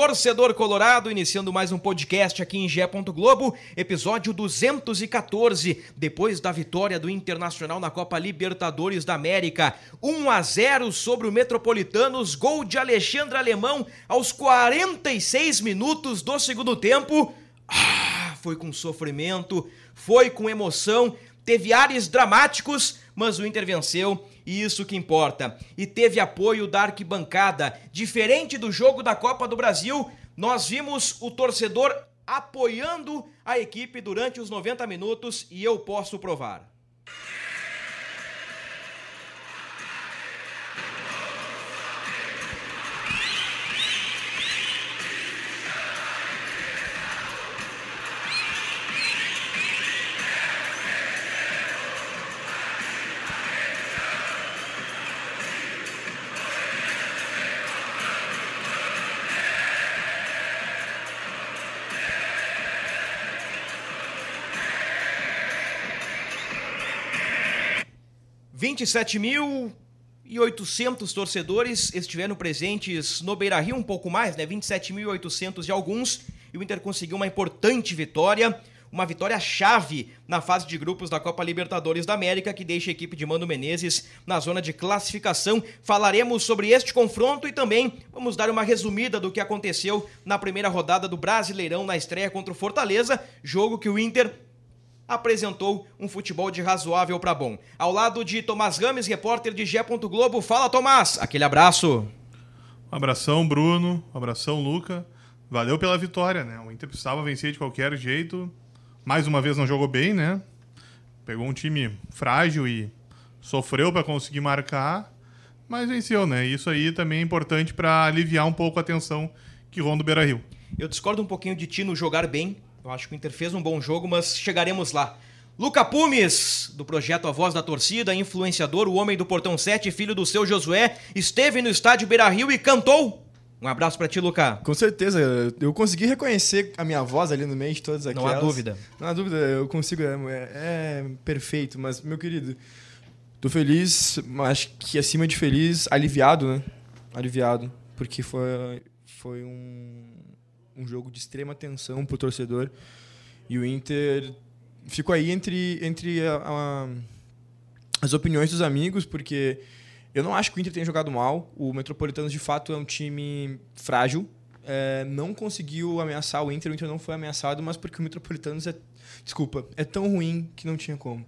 Torcedor Colorado, iniciando mais um podcast aqui em Gé. Globo, episódio 214, depois da vitória do Internacional na Copa Libertadores da América. 1 a 0 sobre o Metropolitanos, gol de Alexandre Alemão aos 46 minutos do segundo tempo. Ah, foi com sofrimento, foi com emoção, teve ares dramáticos, mas o Inter venceu isso que importa. E teve apoio da arquibancada. Diferente do jogo da Copa do Brasil, nós vimos o torcedor apoiando a equipe durante os 90 minutos e eu posso provar. Vinte e sete mil e 800 torcedores estiveram presentes no Beira Rio, um pouco mais, né? 27.800 e alguns. E o Inter conseguiu uma importante vitória, uma vitória chave na fase de grupos da Copa Libertadores da América, que deixa a equipe de Mano Menezes na zona de classificação. Falaremos sobre este confronto e também vamos dar uma resumida do que aconteceu na primeira rodada do Brasileirão na estreia contra o Fortaleza, jogo que o Inter apresentou um futebol de razoável para bom. Ao lado de Tomás Rames, repórter de Gé. Globo. Fala, Tomás. Aquele abraço. Um abração, Bruno. Um abração, Luca. Valeu pela vitória, né? O Inter precisava vencer de qualquer jeito. Mais uma vez não jogou bem, né? Pegou um time frágil e sofreu para conseguir marcar, mas venceu, né? Isso aí também é importante para aliviar um pouco a tensão que ronda o Beira-Rio. Eu discordo um pouquinho de ti no jogar bem. Eu acho que o Inter fez um bom jogo, mas chegaremos lá. Luca Pumes, do projeto A Voz da Torcida, influenciador, o homem do Portão 7, filho do seu Josué, esteve no estádio Beira-Rio e cantou. Um abraço para ti, Luca. Com certeza, eu consegui reconhecer a minha voz ali no meio de todas aquelas. Não há dúvida. Não há dúvida, eu consigo, é, é perfeito, mas, meu querido, tô feliz, acho que acima de feliz, aliviado, né? Aliviado, porque foi, foi um, um jogo de extrema tensão pro torcedor e o Inter ficou aí entre, entre a, a, as opiniões dos amigos, porque eu não acho que o Inter tenha jogado mal. O Metropolitanos, de fato, é um time frágil. É, não conseguiu ameaçar o Inter. O Inter não foi ameaçado, mas porque o Metropolitanos é... Desculpa, é tão ruim que não tinha como.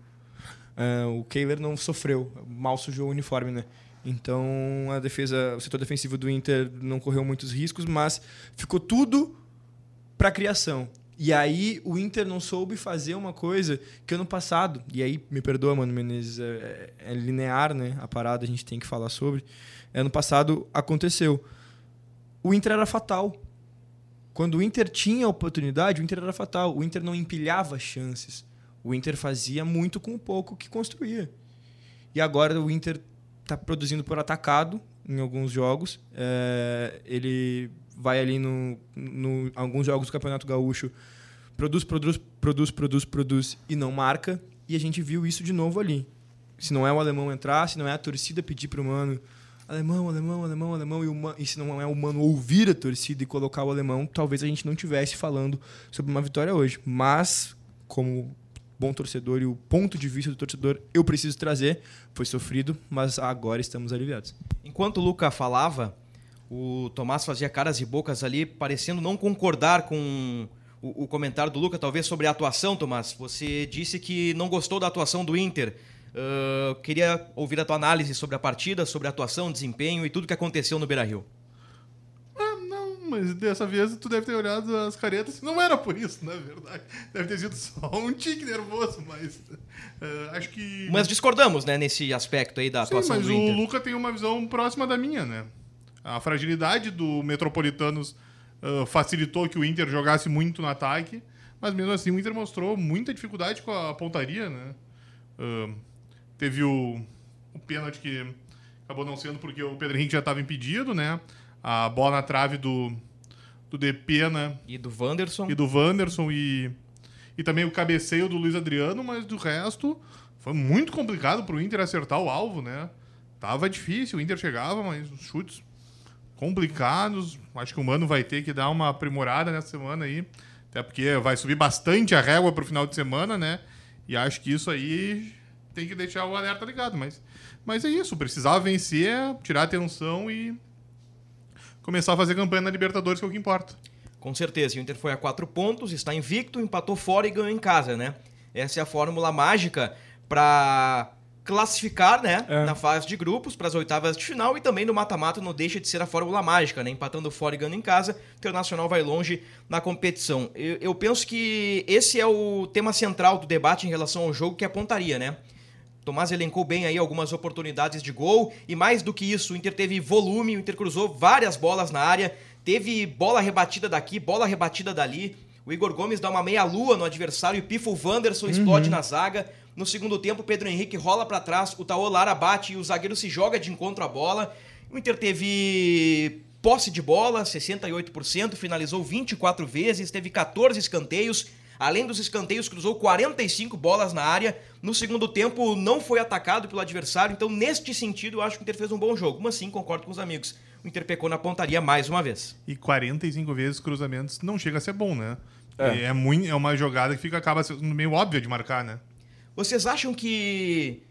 É, o Kehler não sofreu. Mal sujou o uniforme, né? Então, a defesa, o setor defensivo do Inter não correu muitos riscos, mas ficou tudo para criação. E aí o Inter não soube fazer uma coisa que ano passado, e aí me perdoa, mano, Menezes, é, é linear, né? A parada a gente tem que falar sobre. Ano passado aconteceu. O Inter era fatal. Quando o Inter tinha oportunidade, o Inter era fatal. O Inter não empilhava chances. O Inter fazia muito com o pouco que construía. E agora o Inter está produzindo por atacado em alguns jogos. É, ele vai ali no, no alguns jogos do Campeonato Gaúcho, produz, produz, produz, produz, produz e não marca. E a gente viu isso de novo ali. Se não é o alemão entrar, se não é a torcida pedir para o mano alemão, alemão, alemão, alemão, e, e se não é o mano ouvir a torcida e colocar o alemão, talvez a gente não tivesse falando sobre uma vitória hoje. Mas, como bom torcedor e o ponto de vista do torcedor eu preciso trazer, foi sofrido, mas agora estamos aliviados. Enquanto o Luca falava, o Tomás fazia caras e bocas ali, parecendo não concordar com o, o, comentário do Luca, talvez sobre a atuação, Tomás. Você disse que não gostou da atuação do Inter. Uh, queria ouvir a tua análise sobre a partida, sobre a atuação, desempenho e tudo que aconteceu no Beira Rio. Não, mas dessa vez tu deve ter olhado as caretas. Não era por isso, na verdade. Deve ter sido só um tique nervoso, mas uh, acho que. Mas discordamos, né, nesse aspecto aí da Sim, atuação mas do o Inter. Luca tem uma visão próxima da minha, né? A fragilidade do Metropolitanos uh, facilitou que o Inter jogasse muito no ataque, mas mesmo assim o Inter mostrou muita dificuldade com a pontaria, né? Uh, teve o, o pênalti que acabou não sendo porque o Pedro Henrique já estava impedido, né? A bola na trave do, do Depena E do Wanderson. e do Wanderson e, e também o cabeceio do Luiz Adriano, mas do resto foi muito complicado pro Inter acertar o alvo, né? Tava difícil, o Inter chegava, mas os chutes complicados. Acho que o Mano vai ter que dar uma aprimorada nessa semana aí, até porque vai subir bastante a régua pro final de semana, né? E acho que isso aí tem que deixar o alerta ligado, mas mas é isso, precisava vencer, tirar atenção e começar a fazer campanha na Libertadores, que é o que importa. Com certeza. O Inter foi a quatro pontos, está invicto, empatou fora e ganhou em casa, né? Essa é a fórmula mágica para classificar, né, É. na fase de grupos para as oitavas de final e também no mata-mata não deixa de ser a fórmula mágica, né? Empatando fora e ganhando em casa, o Internacional vai longe na competição. Eu, eu penso que esse é o tema central do debate em relação ao jogo, que é a pontaria, né? Tomás elencou bem aí algumas oportunidades de gol e mais do que isso, o Inter teve volume, o Inter cruzou várias bolas na área, teve bola rebatida daqui, bola rebatida dali. O Igor Gomes dá uma meia-lua no adversário e pifa o Wanderson, explode na zaga. No segundo tempo, Pedro Henrique rola pra trás, o Taô Lara bate e o zagueiro se joga de encontro à bola. O Inter teve posse de bola, 68%, finalizou 24 vezes, teve 14 escanteios. Além dos escanteios, cruzou 45 bolas na área. No segundo tempo, não foi atacado pelo adversário. Então, neste sentido, eu acho que o Inter fez um bom jogo. Mas sim, concordo com os amigos. O Inter pecou na pontaria mais uma vez. E 45 vezes cruzamentos não chega a ser bom, né? É. É, muito, é uma jogada que fica, acaba sendo meio óbvia de marcar, né? Vocês acham que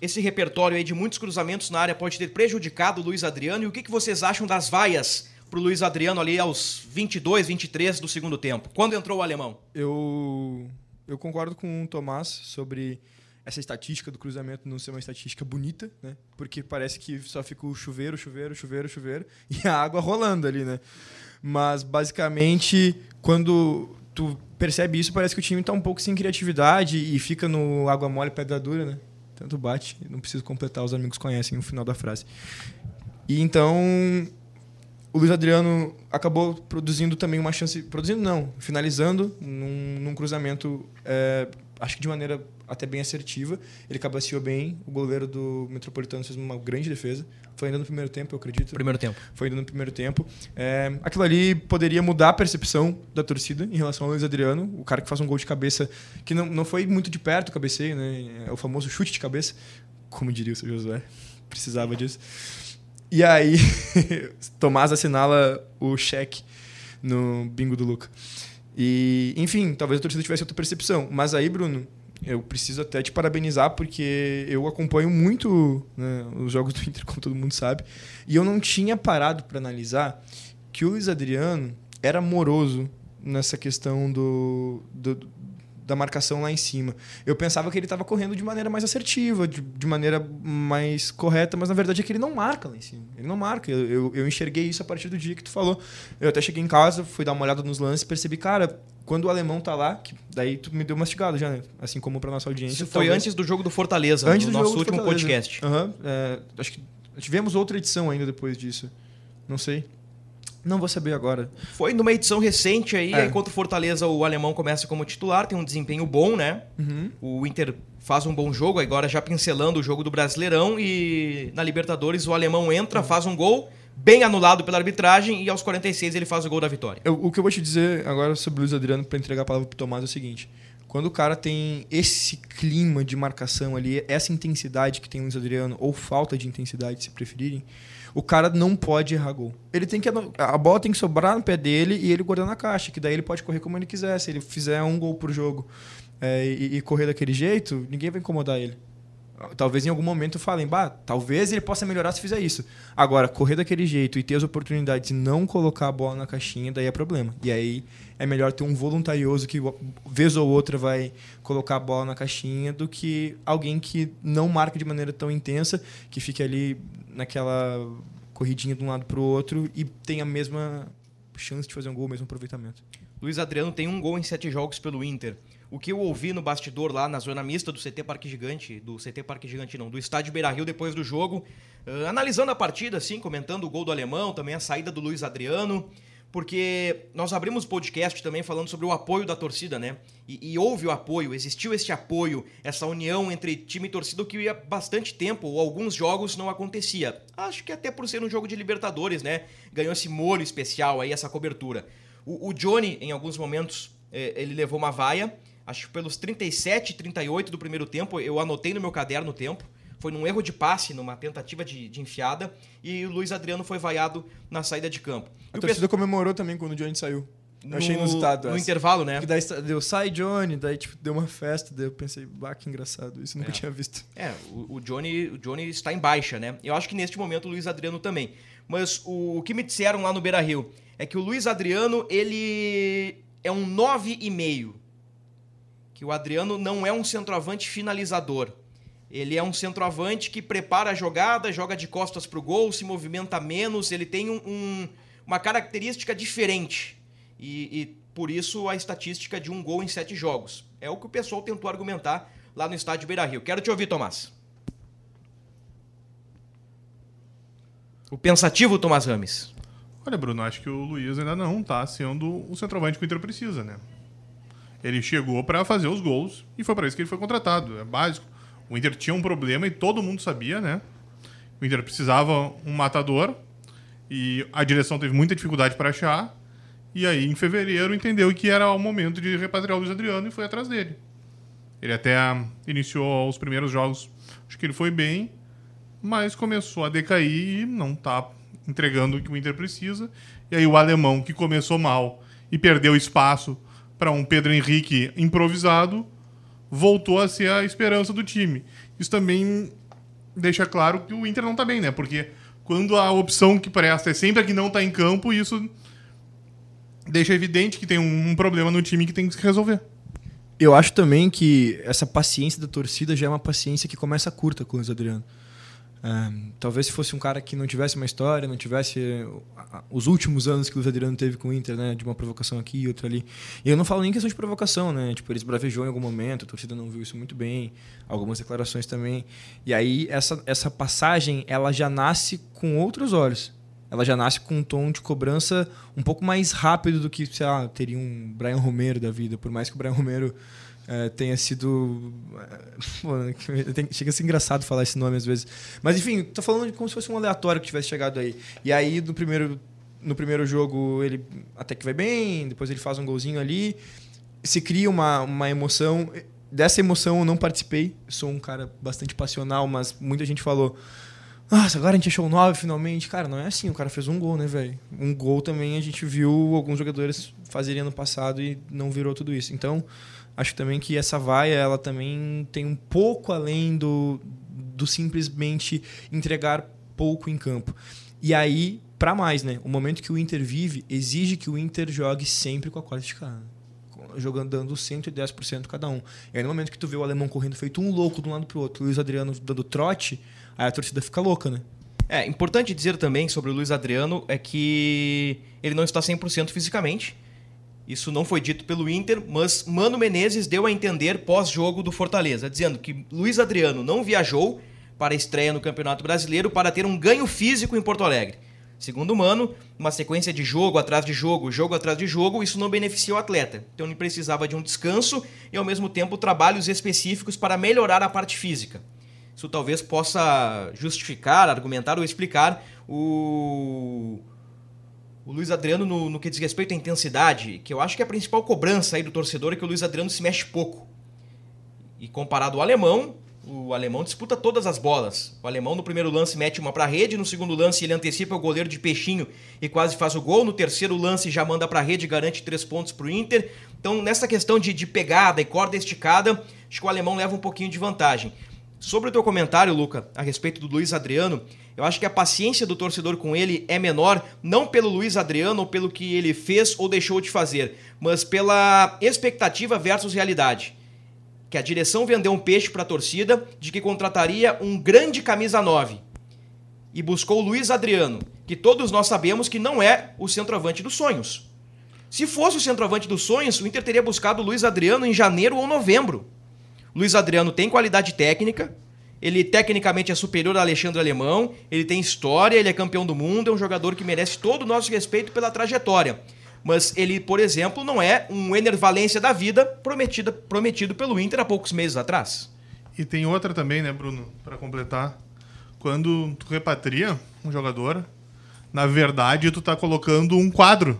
esse repertório aí de muitos cruzamentos na área pode ter prejudicado o Luiz Adriano? E o que, que vocês acham das vaias pro Luiz Adriano ali aos 22, 23 do segundo tempo? Quando entrou o alemão? Eu, eu concordo com o Tomás sobre essa estatística do cruzamento não ser uma estatística bonita, né? Porque parece que só fica o chuveiro, chuveiro, chuveiro, chuveiro e a água rolando ali, né? Mas basicamente, quando tu percebe isso, parece que o time tá um pouco sem criatividade e fica no água mole, pedra dura, né? Tanto bate, não preciso completar, os amigos conhecem o final da frase. E então o Luiz Adriano acabou produzindo também uma chance. Produzindo não, finalizando num, num cruzamento, é, acho que de maneira até bem assertiva. Ele cabeceou bem, o goleiro do Metropolitano fez uma grande defesa. Foi ainda no primeiro tempo, eu acredito. Primeiro tempo. Foi ainda no primeiro tempo. É, aquilo ali poderia mudar a percepção da torcida em relação ao Luiz Adriano, o cara que faz um gol de cabeça, que não, não foi muito de perto o cabeceio, né? É o famoso chute de cabeça, como diria o seu Josué. Precisava disso. E aí, Tomás assinala o cheque no bingo do Luca. E, enfim, talvez a torcida tivesse outra percepção. Mas aí, Bruno, eu preciso até te parabenizar, porque eu acompanho muito né, os jogos do Inter, como todo mundo sabe. E eu não tinha parado para analisar que o Luiz Adriano era moroso nessa questão do, do- da marcação lá em cima. Eu pensava que ele estava correndo de maneira mais assertiva, de, de maneira mais correta, mas na verdade é que ele não marca lá em cima. Ele não marca. Eu, eu, eu enxerguei isso a partir do dia que tu falou. Eu até cheguei em casa, fui dar uma olhada nos lances e percebi, cara, quando o alemão tá lá, que daí tu me deu mastigado já, né? Assim como pra nossa audiência. Isso foi talvez- antes do jogo do Fortaleza, antes do nosso último Fortaleza. podcast. Aham, é, acho que tivemos outra edição ainda depois disso. Não sei. Não vou saber agora. Foi numa edição recente aí, É. aí contra o Fortaleza o alemão começa como titular, tem um desempenho bom, né? Uhum. O Inter faz um bom jogo, agora já pincelando o jogo do Brasileirão e na Libertadores o alemão entra, faz um gol, bem anulado pela arbitragem e aos 46 ele faz o gol da vitória. Eu- o que eu vou te dizer agora sobre o Luiz Adriano para entregar a palavra pro Tomás é o seguinte. Quando o cara tem esse clima de marcação ali, essa intensidade que tem o Luiz Adriano, ou falta de intensidade, se preferirem, o cara não pode errar gol. Ele tem que a bola tem que sobrar no pé dele e ele guardar na caixa, que daí ele pode correr como ele quiser. Se ele fizer um gol por jogo é, e, e correr daquele jeito, ninguém vai incomodar ele. Talvez em algum momento falem, bah, talvez ele possa melhorar se fizer isso. Agora, correr daquele jeito e ter as oportunidades e não colocar a bola na caixinha, daí é problema. E aí é melhor ter um voluntarioso que, vez ou outra, vai colocar a bola na caixinha do que alguém que não marca de maneira tão intensa, que fique ali naquela corridinha de um lado para o outro e tem a mesma chance de fazer um gol, o mesmo aproveitamento. Luiz Adriano tem um gol em sete jogos pelo Inter. O que eu ouvi no bastidor lá na zona mista do CT Parque Gigante, do CT Parque Gigante não, do estádio Beira-Rio depois do jogo, uh, analisando a partida, assim, comentando o gol do alemão, também a saída do Luiz Adriano, porque nós abrimos o podcast também falando sobre o apoio da torcida, né? E, e houve o apoio, existiu este apoio, essa união entre time e torcida que há bastante tempo, ou alguns jogos, não acontecia. Acho que até por ser um jogo de Libertadores, né? Ganhou esse molho especial aí, essa cobertura. O, o Johnny, em alguns momentos, eh, ele levou uma vaia, acho que pelos 37, 38 do primeiro tempo, eu anotei no meu caderno o tempo. Foi num erro de passe, numa tentativa de, de enfiada, e o Luiz Adriano foi vaiado na saída de campo. A E o torcida comemorou também quando o Johnny saiu. Eu no, achei inusitado. No essa. intervalo, né? Porque daí deu, sai Johnny, daí tipo, deu uma festa, daí eu pensei, bah, que engraçado, isso eu nunca É. tinha visto. É, o, o Johnny, o Johnny está em baixa, né? Eu acho que neste momento o Luiz Adriano também. Mas o, o que me disseram lá no Beira Rio é que o Luiz Adriano, ele é um 9,5. Que o Adriano não é um centroavante finalizador. Ele é um centroavante que prepara a jogada, joga de costas pro gol, se movimenta menos, ele tem um- um- uma característica diferente. E, e por isso a estatística de um gol em sete jogos. É o que o pessoal tentou argumentar lá no estádio Beira Rio. Quero te ouvir, Tomás. O pensativo Tomás Rames. Olha, Bruno, acho que o Luiz ainda não tá sendo o centroavante que o Inter precisa, né? Ele chegou para fazer os gols e foi para isso que ele foi contratado. É básico. O Inter tinha um problema e todo mundo sabia, né? O Inter precisava um matador e a direção teve muita dificuldade para achar. E aí, em fevereiro, entendeu que era o momento de repatriar o Luiz Adriano e foi atrás dele. Ele até iniciou os primeiros jogos, acho que ele foi bem, mas começou a decair e não tá entregando o que o Inter precisa. E aí o alemão, que começou mal e perdeu espaço para um Pedro Henrique improvisado, voltou a ser a esperança do time. Isso também deixa claro que o Inter não tá bem, né? Porque quando a opção que presta é sempre a que não tá em campo, isso deixa evidente que tem um, problema no time que tem que se resolver. Eu acho também que essa paciência da torcida já é uma paciência que começa curta com o Adriano. Talvez se fosse um cara que não tivesse uma história, não tivesse os últimos anos que o Luiz Adriano teve com o Inter, né? De uma provocação aqui e outra ali. E eu não falo nem questão de provocação, né? Tipo, eles bravejou em algum momento, a torcida não viu isso muito bem, algumas declarações também. E aí, essa, essa passagem, ela já nasce com outros olhos. Ela já nasce com um tom de cobrança um pouco mais rápido do que, sei lá, teria um Brian Romero da vida. Por mais que o Brian Romero é, tenha sido. Pô, chega a ser engraçado falar esse nome às vezes. Mas enfim, tô falando como se fosse um aleatório que tivesse chegado aí. E aí, no primeiro, no primeiro jogo, ele até que vai bem, depois ele faz um golzinho ali. Se cria uma, uma emoção. Dessa emoção eu não participei. Sou um cara bastante passional, mas muita gente falou. Nossa, agora a gente achou o 9 finalmente. Cara, não é assim. O cara fez um gol, né, velho? Um gol também a gente viu alguns jogadores fazerem ano passado e não virou tudo isso. Então, acho também que essa vaia, ela também tem um pouco além do, do simplesmente entregar pouco em campo. E aí, para mais, né? O momento que o Inter vive exige que o Inter jogue sempre com a quarta escala. Jogando, dando 110% cada um. E aí, no momento que tu vê o alemão correndo feito um louco de um lado pro outro, o Luiz Adriano dando trote, aí a torcida fica louca, né? É, importante dizer também sobre o Luiz Adriano é que ele não está 100% fisicamente. Isso não foi dito pelo Inter, mas Mano Menezes deu a entender pós-jogo do Fortaleza, dizendo que Luiz Adriano não viajou para a estreia no Campeonato Brasileiro para ter um ganho físico em Porto Alegre. Segundo Mano, uma sequência de jogo atrás de jogo, jogo atrás de jogo, isso não beneficia o atleta. Então ele precisava de um descanso e, ao mesmo tempo, trabalhos específicos para melhorar a parte física. Isso talvez possa justificar, argumentar ou explicar o, o Luiz Adriano no, no que diz respeito à intensidade, que eu acho que a principal cobrança aí do torcedor é que o Luiz Adriano se mexe pouco. E comparado ao alemão, o alemão disputa todas as bolas. O alemão no primeiro lance mete uma para a rede, no segundo lance ele antecipa o goleiro de peixinho e quase faz o gol, no terceiro lance já manda para a rede garante três pontos para o Inter. Então, nessa questão de, de pegada e corda esticada, acho que o alemão leva um pouquinho de vantagem. Sobre o teu comentário, Luca, a respeito do Luiz Adriano, eu acho que a paciência do torcedor com ele é menor, não pelo Luiz Adriano ou pelo que ele fez ou deixou de fazer, mas pela expectativa versus realidade. Que a direção vendeu um peixe para a torcida de que contrataria um grande camisa 9 e buscou o Luiz Adriano, que todos nós sabemos que não é o centroavante dos sonhos. Se fosse o centroavante dos sonhos, o Inter teria buscado o Luiz Adriano em janeiro ou novembro. Luiz Adriano tem qualidade técnica, ele tecnicamente é superior a Alexandre Alemão, ele tem história, ele é campeão do mundo, é um jogador que merece todo o nosso respeito pela trajetória. Mas ele, por exemplo, não é um Ener Valência da vida prometido, prometido pelo Inter há poucos meses atrás. E tem outra também, né, Bruno, para completar. Quando tu repatria um jogador, na verdade tu tá colocando um quadro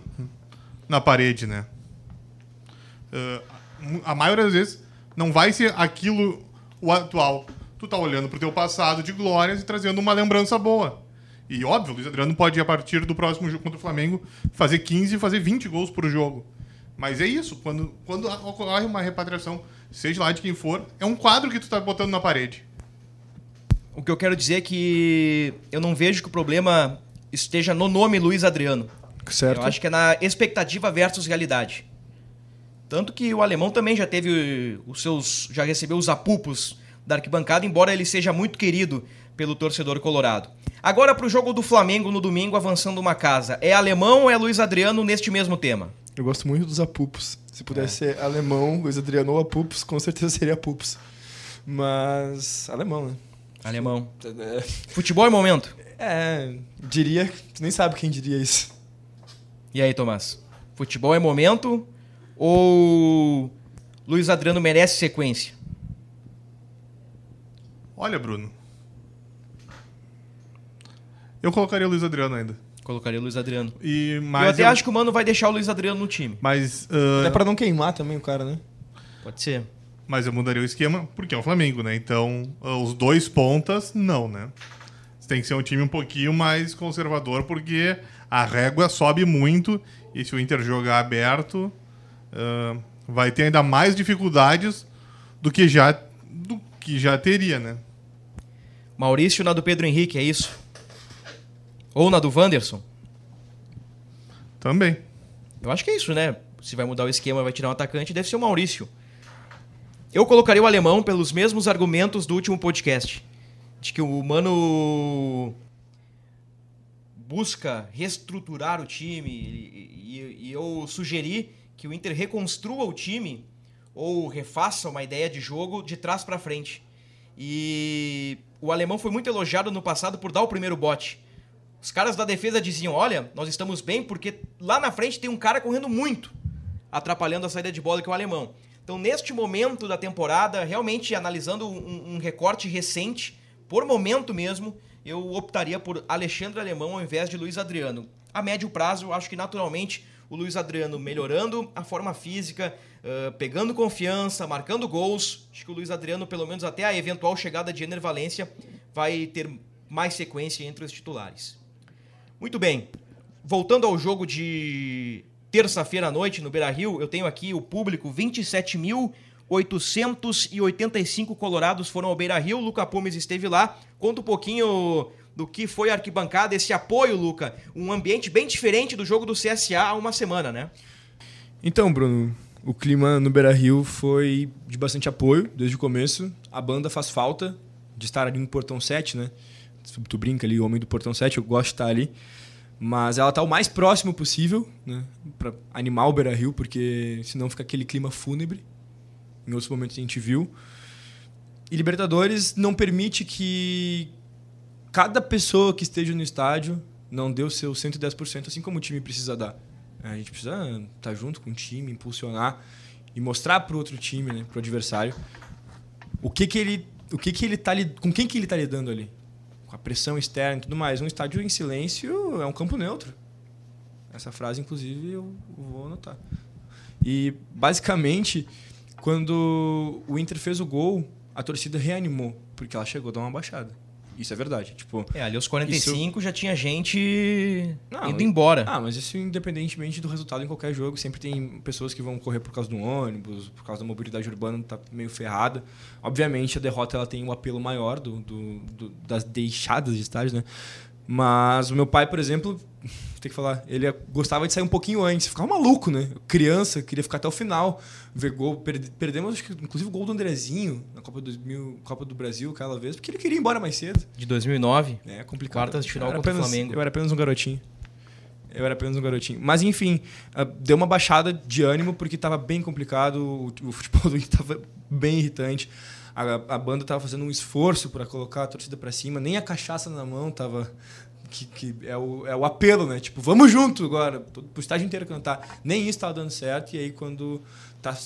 na parede, né? Uh, a maioria das vezes não vai ser aquilo o atual. Tu tá olhando pro teu passado de glórias e trazendo uma lembrança boa. E óbvio, o Luiz Adriano pode, a partir do próximo jogo contra o Flamengo, fazer 15 e fazer 20 gols por jogo. Mas é isso, quando, quando ocorre uma repatriação, seja lá de quem for, é um quadro que tu tá botando na parede. O que eu quero dizer é que eu não vejo que o problema esteja no nome Luiz Adriano. Certo. Eu acho que é na expectativa versus realidade. Tanto que o alemão também já teve os seus. já recebeu os apupos da arquibancada, embora ele seja muito querido pelo torcedor colorado. Agora para o jogo do Flamengo no domingo, avançando uma casa. É alemão ou é Luiz Adriano neste mesmo tema? Eu gosto muito dos apupos. Se pudesse é. ser alemão, Luiz Adriano ou apupos, com certeza seria apupos. Mas alemão, né? Alemão. É. Futebol é momento? É, diria. Tu nem sabe quem diria isso. E aí, Tomás? Futebol é momento ou Luiz Adriano merece sequência? Olha, Bruno. Eu colocaria o Luiz Adriano ainda. Colocaria o Luiz Adriano. E, mas eu até eu... acho que o Mano vai deixar o Luiz Adriano no time. Mas. Uh... É pra não queimar também o cara, né? Pode ser. Mas eu mudaria o esquema porque é o Flamengo, né? Então, os dois pontas, não, né? Tem que ser um time um pouquinho mais conservador porque a régua sobe muito e se o Inter jogar aberto, uh, vai ter ainda mais dificuldades do que já, do que já teria, né? Maurício na do Pedro Henrique, é isso? Ou na do Wanderson? Também. Eu acho que é isso, né? Se vai mudar o esquema, vai tirar um atacante, deve ser o Maurício. Eu colocaria o alemão pelos mesmos argumentos do último podcast. De que o Mano busca reestruturar o time e, e, e eu sugeri que o Inter reconstrua o time ou refaça uma ideia de jogo de trás para frente. E o alemão foi muito elogiado no passado por dar o primeiro bote. Os caras da defesa diziam: Olha, nós estamos bem porque lá na frente tem um cara correndo muito, atrapalhando a saída de bola que é o alemão. Então, neste momento da temporada, realmente analisando um, um recorte recente, por momento mesmo, eu optaria por Alexandre Alemão ao invés de Luiz Adriano. A médio prazo, acho que naturalmente o Luiz Adriano melhorando a forma física, uh, pegando confiança, marcando gols. Acho que o Luiz Adriano, pelo menos até a eventual chegada de Ener Valência, vai ter mais sequência entre os titulares. Muito bem. Voltando ao jogo de terça-feira à noite no Beira Rio, eu tenho aqui o público 27 mil. 885 colorados foram ao Beira Rio. Luca Pumes esteve lá. Conta um pouquinho do que foi a arquibancada, esse apoio, Luca. Um ambiente bem diferente do jogo do CSA há uma semana, né? Então, Bruno, o clima no Beira Rio foi de bastante apoio desde o começo. A banda faz falta de estar ali no Portão 7, né? Tu brinca ali, o homem do Portão 7, eu gosto de estar ali. Mas ela tá o mais próximo possível, né? Pra animar o Beira Rio, porque senão fica aquele clima fúnebre em outros momentos a gente viu. E Libertadores não permite que cada pessoa que esteja no estádio não o seu 110%, assim como o time precisa dar. A gente precisa estar tá junto com o time, impulsionar e mostrar para o outro time, né, para o adversário, o que que ele, o que que ele tá com quem que ele está lidando ali, com a pressão externa e tudo mais. Um estádio em silêncio é um campo neutro. Essa frase, inclusive, eu vou anotar. E basicamente quando o Inter fez o gol, a torcida reanimou, porque ela chegou a dar uma baixada. Isso é verdade. Tipo, é, ali aos 45 isso... já tinha gente não, indo embora. Ah, mas isso independentemente do resultado em qualquer jogo, sempre tem pessoas que vão correr por causa do ônibus, por causa da mobilidade urbana, tá meio ferrada. Obviamente a derrota ela tem um apelo maior do, do, do das deixadas de estádio, né? Mas o meu pai, por exemplo, tem que falar, ele gostava de sair um pouquinho antes, ficava maluco, né? Criança, queria ficar até o final, ver gol, perde, perdemos acho que, inclusive o gol do Andrezinho na Copa, 2000, Copa do Brasil aquela vez, porque ele queria ir embora mais cedo. De 2009. É complicado. Quartas de final contra o apenas- Flamengo. Eu era apenas um garotinho. Eu era apenas um garotinho. Mas enfim, ah, deu uma baixada de ânimo porque estava bem complicado, o, o futebol do estava bem irritante. A, a banda estava fazendo um esforço para colocar a torcida para cima, nem a cachaça na mão tava que, que é, o, é o apelo, né? Tipo, vamos junto agora, pro estádio inteiro cantar. Nem isso estava dando certo e aí quando tá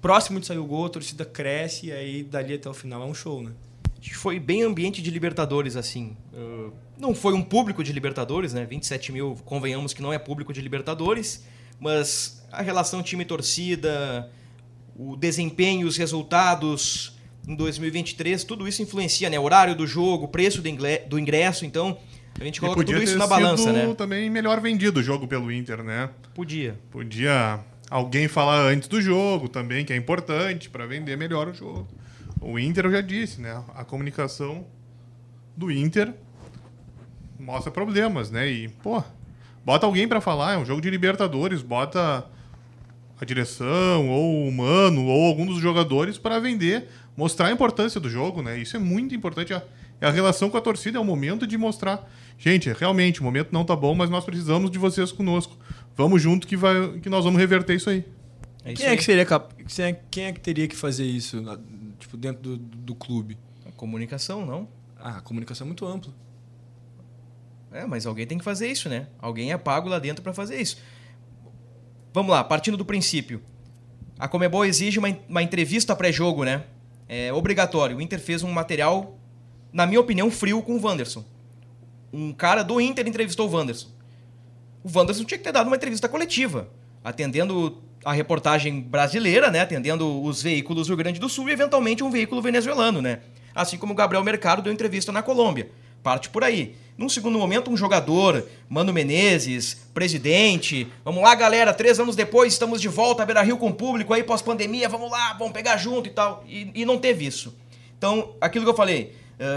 próximo de sair o gol, a torcida cresce e aí dali até o final é um show, né? Foi bem ambiente de Libertadores, assim. Uh, não foi um público de Libertadores, né? 27 mil, convenhamos que não é público de Libertadores, mas a relação time-torcida, o desempenho, os resultados em 2023, tudo isso influencia, né? Horário do jogo, preço do ingle- do ingresso, então a gente coloca tudo isso na balança, né? também melhor vendido o jogo pelo Inter, né? Podia. Podia alguém falar antes do jogo também, que é importante para vender melhor o jogo. O Inter, eu já disse, né? A comunicação do Inter mostra problemas, né? E, pô, bota alguém para falar, é um jogo de Libertadores, bota a direção, ou o Mano, ou algum dos jogadores para vender, mostrar a importância do jogo, né? Isso é muito importante. A, é a relação com a torcida, é o momento de mostrar. Gente, realmente, o momento não tá bom, mas nós precisamos de vocês conosco. Vamos junto que, vai, que nós vamos reverter isso aí. É isso Quem é, aí. que seria cap... quem é- quem é que teria que fazer isso tipo, dentro do, do clube? A comunicação, não? Ah, a comunicação é muito ampla. É, mas alguém tem que fazer isso, né? Alguém é pago lá dentro para fazer isso. Vamos lá, partindo do princípio. A Comebol exige uma, uma entrevista pré-jogo, né? É obrigatório. O Inter fez um material, na minha opinião, frio com o Wanderson. Um cara do Inter entrevistou o Wanderson. O Wanderson tinha que ter dado uma entrevista coletiva, atendendo a reportagem brasileira, né? Atendendo os veículos do Rio Grande do Sul e, eventualmente, um veículo venezuelano, né? Assim como o Gabriel Mercado deu entrevista na Colômbia. Parte por aí. Num segundo momento, um jogador, Mano Menezes, presidente. Vamos lá, galera, três anos depois estamos de volta a Beira Rio com o público aí pós-pandemia. Vamos lá, vamos pegar junto e tal. E, e não teve isso. Então, aquilo que eu falei,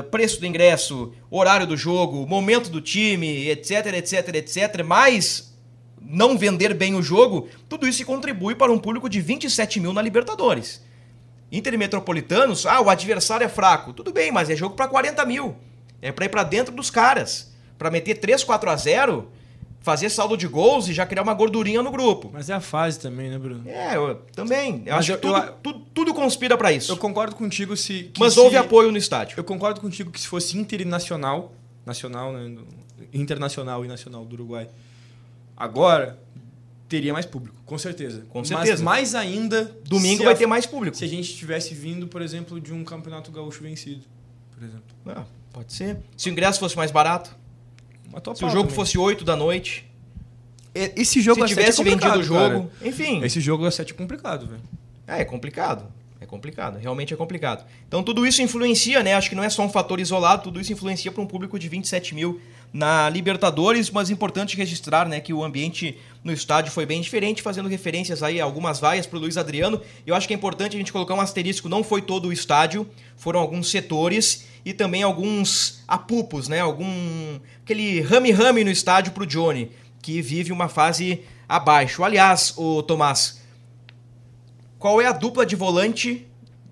preço do ingresso, horário do jogo, momento do time, etc, etc, etc, mais não vender bem o jogo, tudo isso contribui para um público de 27 mil na Libertadores. Inter e Metropolitanos, ah, o adversário é fraco. Tudo bem, mas é jogo para 40 mil. É para ir para dentro dos caras. Para meter 3, 4 a 0, fazer saldo de gols e já criar uma gordurinha no grupo. Mas é a fase também, né, Bruno? É, eu, também. Eu Mas acho eu- que tudo, eu- tudo, tudo conspira para isso. Eu concordo contigo se. Mas se- houve apoio no estádio. Eu concordo contigo que se fosse internacional, nacional, né, internacional e nacional do Uruguai, agora teria mais público, com certeza. Com Mas certeza. mais ainda. Domingo vai a- ter mais público. Se a gente tivesse vindo, por exemplo, de um campeonato gaúcho vencido, por exemplo. Ah, pode ser. Se o ingresso fosse mais barato, se o jogo fosse 8 da noite, Esse jogo se tivesse é complicado, vendido o jogo, cara. enfim. Esse jogo a 7 é complicado, velho. É, é complicado. É complicado, realmente é complicado. Então tudo isso influencia, né? Acho que não é só um fator isolado, tudo isso influencia para um público de 27 mil na Libertadores, mas é importante registrar, né, que o ambiente no estádio foi bem diferente, fazendo referências aí a algumas vaias para o Luiz Adriano. Eu acho que é importante a gente colocar um asterisco, não foi todo o estádio, foram alguns setores e também alguns apupos, né? Algum aquele rame-rame no estádio para o Johnny, que vive uma fase abaixo. Aliás, o Tomás, qual é a dupla de volante,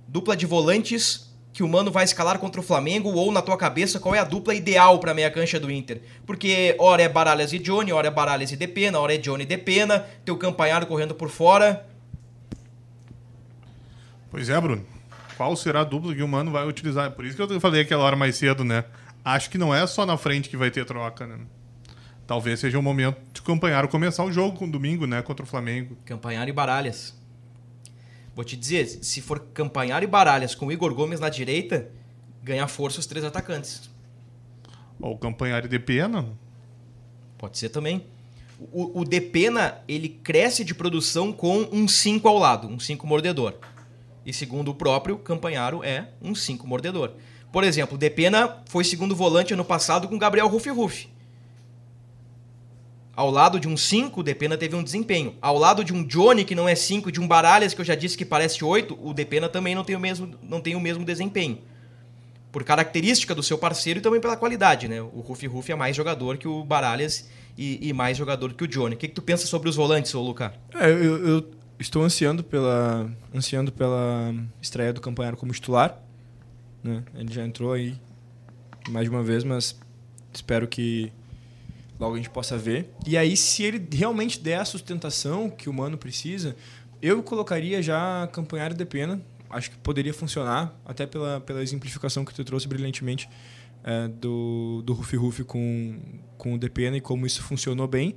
dupla de volantes que o Mano vai escalar contra o Flamengo ou na tua cabeça qual é a dupla ideal para meia cancha do Inter? Porque hora é Baralhas e Johnny, hora é Baralhas e Depena, hora é Johnny e Depena, teu campanharo correndo por fora. Pois é, Bruno. Qual será a dupla que o Mano vai utilizar? Por isso que eu falei aquela hora mais cedo, né? Acho que não é só na frente que vai ter troca, né? Talvez seja o momento de acompanhar começar o jogo com domingo, né? Contra o Flamengo. Campanharo e Baralhas. Vou te dizer, se for Campanharo e Baralhas com o Igor Gomes na direita, ganhar força os três atacantes. Ou Campanhari de Pena. Pode ser também. O, o Depena, ele cresce de produção com um 5 ao lado, um 5 mordedor. E segundo o próprio Campanharo, é um 5 mordedor. Por exemplo, o Depena foi segundo volante ano passado com Gabriel Rufi Rufi. Ao lado de um 5, o Depena teve um desempenho. Ao lado de um Johnny, que não é 5, de um Baralhas, que eu já disse que parece 8, o Depena também não tem o mesmo, não tem o mesmo desempenho. Por característica do seu parceiro e também pela qualidade, né? O Rufi Rufi é mais jogador que o Baralhas e, e mais jogador que o Johnny. O que, que tu pensa sobre os volantes, ô Luca? É, eu, eu estou ansiando pela, ansiando pela estreia do Campanharo como titular. Né? Ele já entrou aí mais de uma vez, mas espero que logo a gente possa ver. E aí, se ele realmente der a sustentação que o Mano precisa, eu colocaria já Campanharo de Pena. Acho que poderia funcionar, até pela, pela exemplificação que tu trouxe brilhantemente é, do, do Rufi Rufi com, com o Depena e como isso funcionou bem.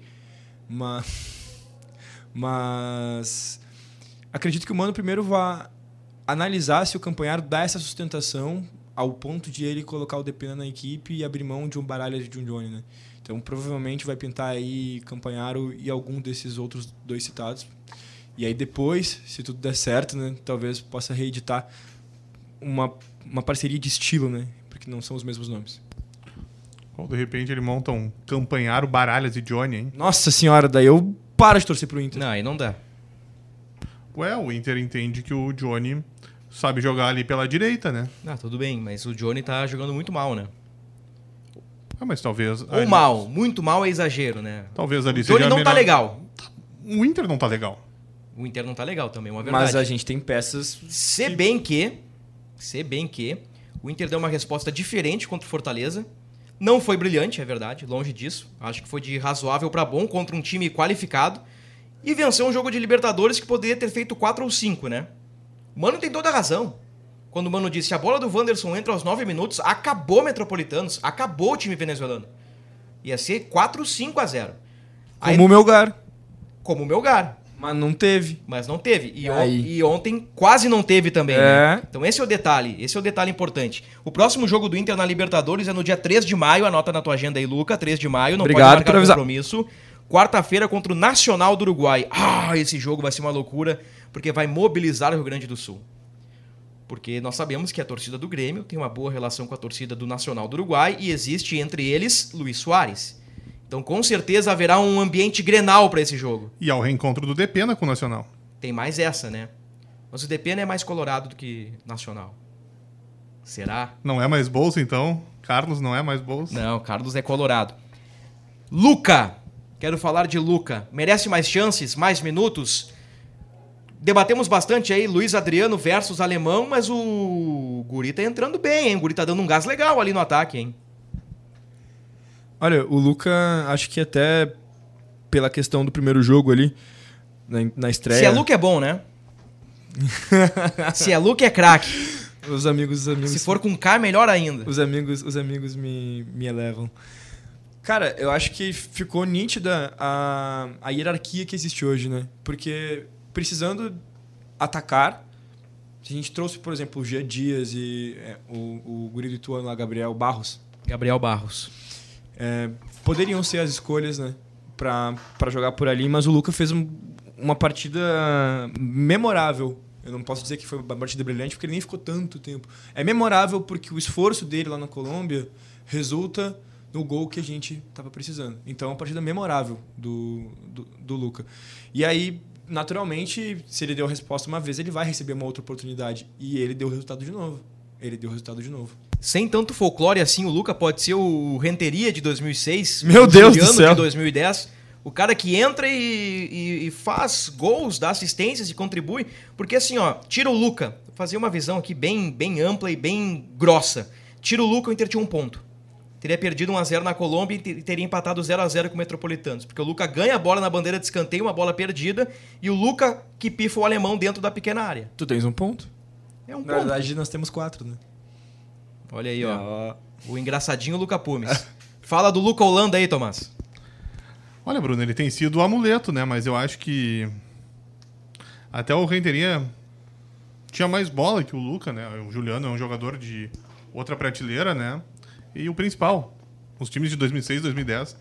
Mas, mas acredito que o Mano primeiro vai analisar se o Campanharo dá essa sustentação ao ponto de ele colocar o Depena na equipe e abrir mão de um Baralha de um Johnny, né? Então provavelmente vai pintar aí Campanharo e algum desses outros dois citados. E aí depois, se tudo der certo, né, talvez possa reeditar uma, uma parceria de estilo, né? Porque não são os mesmos nomes. Ou de repente ele monta um campanharo Baralhas e Johnny, hein? Nossa senhora, daí eu paro de torcer pro Inter. Não, aí não dá. Ué, o Inter entende que o Johnny sabe jogar ali pela direita, né? Ah, tudo bem, mas o Johnny tá jogando muito mal, né? Ah, mas talvez. Ou ali- mal, muito mal é exagero, né? Talvez ali O seja a não tá melhor- legal. O Inter não tá legal. O Inter não tá legal também, é uma verdade. Mas a gente tem peças. Se bem que, se bem que, o Inter deu uma resposta diferente contra o Fortaleza. Não foi brilhante, é verdade, longe disso. Acho que foi de razoável pra bom contra um time qualificado. E venceu um jogo de Libertadores que poderia ter feito 4 ou 5, né? O Mano tem toda a razão. Quando o Mano disse a bola do Wanderson entra aos 9 minutos, acabou Metropolitanos, acabou o time venezuelano. Ia ser 4 5 a 0. Aí, Como o Melgar. como o Melgar. Mas não teve. Mas não teve. E, on- e ontem quase não teve também. É. né? Então esse é o detalhe. Esse é o detalhe importante. O próximo jogo do Inter na Libertadores é no dia 3 de maio. Anota na tua agenda aí, Luca. 3 de maio. Não Obrigado pode marcar por compromisso. Quarta-feira contra o Nacional do Uruguai. Ah, esse jogo vai ser uma loucura, porque vai mobilizar o Rio Grande do Sul. Porque nós sabemos que a torcida do Grêmio tem uma boa relação com a torcida do Nacional do Uruguai e existe entre eles Luiz Soares. Então com certeza haverá um ambiente grenal para esse jogo. E ao reencontro do Depena com o Nacional. Tem mais essa, né? Mas o DP é mais colorado do que nacional. Será? Não é mais bolsa, então. Carlos não é mais bolsa. Não, Carlos é colorado. Luca! Quero falar de Luca. Merece mais chances, mais minutos? Debatemos bastante aí Luiz Adriano versus Alemão, mas o Guri tá entrando bem, hein? O Guri tá dando um gás legal ali no ataque, hein? Olha, o Luca, acho que até pela questão do primeiro jogo ali, na, na estreia. Se é Luca é bom, né? Se é Luca é craque. Os amigos, os amigos. Se for com K, melhor ainda. Os amigos, os amigos me, me elevam. Cara, eu acho que ficou nítida a, a hierarquia que existe hoje, né? Porque precisando atacar, se a gente trouxe, por exemplo, o Jean Dias e é, o, o guri do Ituano lá, Gabriel Barros, Gabriel Barros. é, poderiam ser as escolhas, né? Pra, pra jogar por ali, mas o Luca fez um- uma partida memorável. Eu não posso dizer que foi uma partida brilhante, porque ele nem ficou tanto tempo. É memorável porque o esforço dele lá na Colômbia resulta no gol que a gente estava precisando. Então é uma partida memorável do, do, do Luca. E aí, naturalmente, se ele deu a resposta uma vez, ele vai receber uma outra oportunidade. E ele deu o resultado de novo. Ele deu o resultado de novo. Sem tanto folclore assim, o Luca pode ser o Renteria de 2006. Meu o Deus do céu. de 2010. O cara que entra e, e- e faz gols, dá assistências e contribui. Porque assim, ó, tira o Luca. Vou fazer uma visão aqui bem, bem ampla e bem grossa. Tira o Luca, o Inter tinha um ponto. Teria perdido 1x0 na Colômbia e te- teria empatado 0x0 com o Metropolitanos. Porque o Luca ganha a bola na bandeira de escanteio, uma bola perdida. E o Luca que pifa o alemão dentro da pequena área. Tu tens um ponto? É um Na ponto. verdade, nós temos quatro, né? Olha aí, ó. O engraçadinho Luca Pumes. Fala do Luca Holanda aí, Tomás. Olha, Bruno, ele tem sido o amuleto, né? Mas eu acho que. Até o Renteria tinha mais bola que o Luca, né? O Juliano é um jogador de outra prateleira, né? E o principal, os times de 2006 2010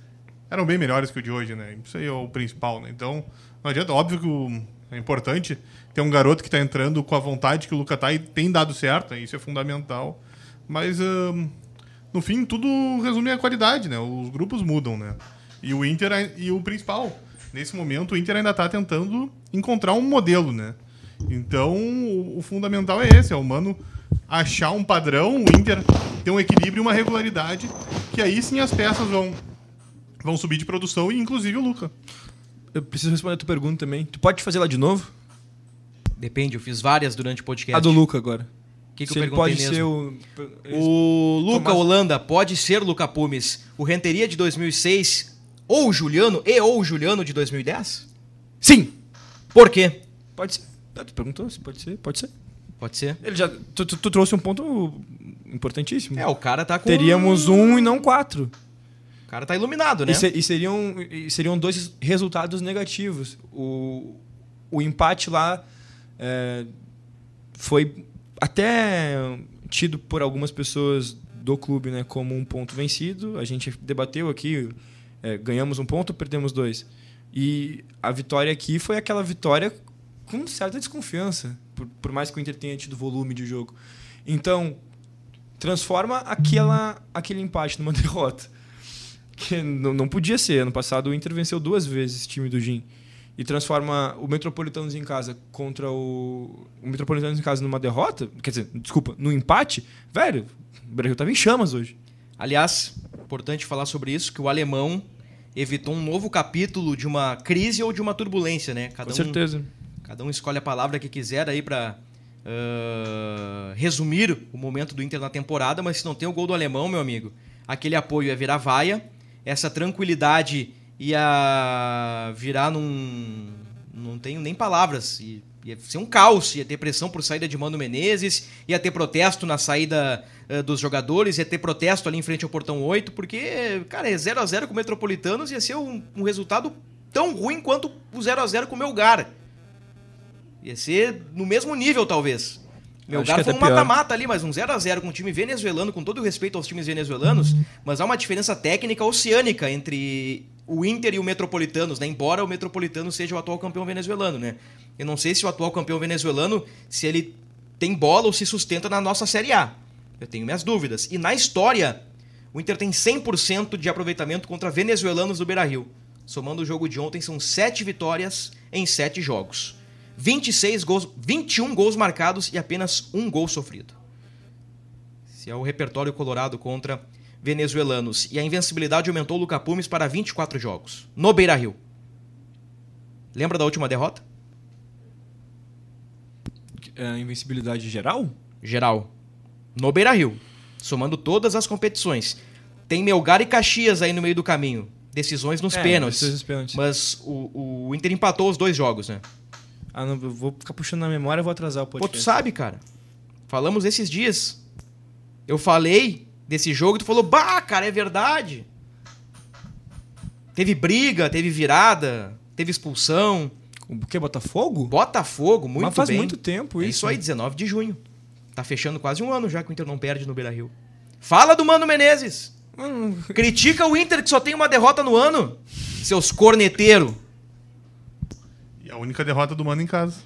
eram bem melhores que o de hoje, né? Isso aí é o principal, né? Então, não adianta. Óbvio que o- é importante ter um garoto que tá entrando com a vontade que o Luca tá e tem dado certo, né? Isso é fundamental. Mas, ahn, no fim, tudo resume a qualidade, né? Os grupos mudam, né? E o Inter, e o principal, nesse momento, o Inter ainda tá tentando encontrar um modelo, né? Então, o, o fundamental é esse, é o Mano achar um padrão, o Inter ter um equilíbrio e uma regularidade, que aí sim as peças vão vão subir de produção e inclusive o Luca. Eu preciso responder a tua pergunta também. Tu pode fazer lá de novo? Depende, eu fiz várias durante o podcast. A do Luca agora. O que, que Se eu perguntei pode mesmo? ser o... O Luca Tomás- Holanda pode ser Luca Pumes. O Renteria de 2006 ou o Juliano e ou o Juliano de 2010? Sim! Por quê? Pode ser. Ah, tu perguntou se pode ser? Pode ser. Pode ser. Ele já... Tu, tu- tu trouxe um ponto importantíssimo. É, o cara tá com... Teríamos um e não quatro. O cara tá iluminado, né? E, e seriam, e seriam dois resultados negativos. O, o empate lá é, foi até tido por algumas pessoas do clube né, como um ponto vencido. A gente debateu aqui, é, ganhamos um ponto, perdemos dois. E a vitória aqui foi aquela vitória com certa desconfiança, por, por mais que o Inter tenha tido volume de jogo. Então, transforma aquela, aquele empate numa derrota. Que não, não podia ser. Ano passado o Inter venceu duas vezes esse time do Gin. E transforma o Metropolitanos em casa contra o. O Metropolitanos em casa numa derrota. Quer dizer, desculpa, no empate. Velho, o Brasil tava em chamas hoje. Aliás, importante falar sobre isso, que o alemão evitou um novo capítulo de uma crise ou de uma turbulência, né? Cada Com um, certeza. Cada um escolhe a palavra que quiser aí pra ah, resumir o momento do Inter na temporada, mas se não tem o gol do alemão, meu amigo, aquele apoio ia virar vaia, essa tranquilidade ia virar num. Não tenho nem palavras. Ia, ser um caos, ia ter pressão por saída de Mano Menezes, ia ter protesto na saída ah, dos jogadores, ia ter protesto ali em frente ao portão 8, porque, cara, é 0 a 0 com o Metropolitanos ia ser um, um resultado tão ruim quanto o 0 a 0 com o Melgar. Ia ser no mesmo nível, talvez. Meu Acho Melgar que foi um mata-mata ali, mas um 0x0 com um time venezuelano, com todo o respeito aos times venezuelanos, mas há uma diferença técnica oceânica entre o Inter e o Metropolitanos, né? Embora o Metropolitano seja o atual campeão venezuelano, né? Eu não sei se o atual campeão venezuelano, se ele tem bola ou se sustenta na nossa Série A. Eu tenho minhas dúvidas. E na história, o Inter tem 100% de aproveitamento contra venezuelanos do Beira-Rio. Somando o jogo de ontem, são 7 vitórias em 7 jogos. 26 gols, 21 gols marcados e apenas um gol sofrido. Esse é o repertório colorado contra venezuelanos. E a invencibilidade aumentou o Luca Pumes para 24 jogos, no Beira-Rio. Lembra da última derrota? É, invencibilidade geral? Geral. No Beira-Rio. Somando todas as competições. Tem Melgar e Caxias aí no meio do caminho. Decisões nos É, pênaltis. Mas o, o Inter empatou os dois jogos, né? Ah, não, eu vou ficar puxando na memória e vou atrasar o Pô, podcast. tu sabe, cara. Falamos esses dias. Eu falei desse jogo e tu falou, bah, cara, é verdade. Teve briga, teve virada, teve expulsão. O que? Botafogo? Botafogo, muito Mas faz bem. muito tempo É isso. isso aí, 19 de junho. Tá fechando quase um ano já que o Inter não perde no Beira-Rio. Fala do Mano Menezes. Critica o Inter que só tem uma derrota no ano. Seus corneteiro. A única derrota do Mano em casa.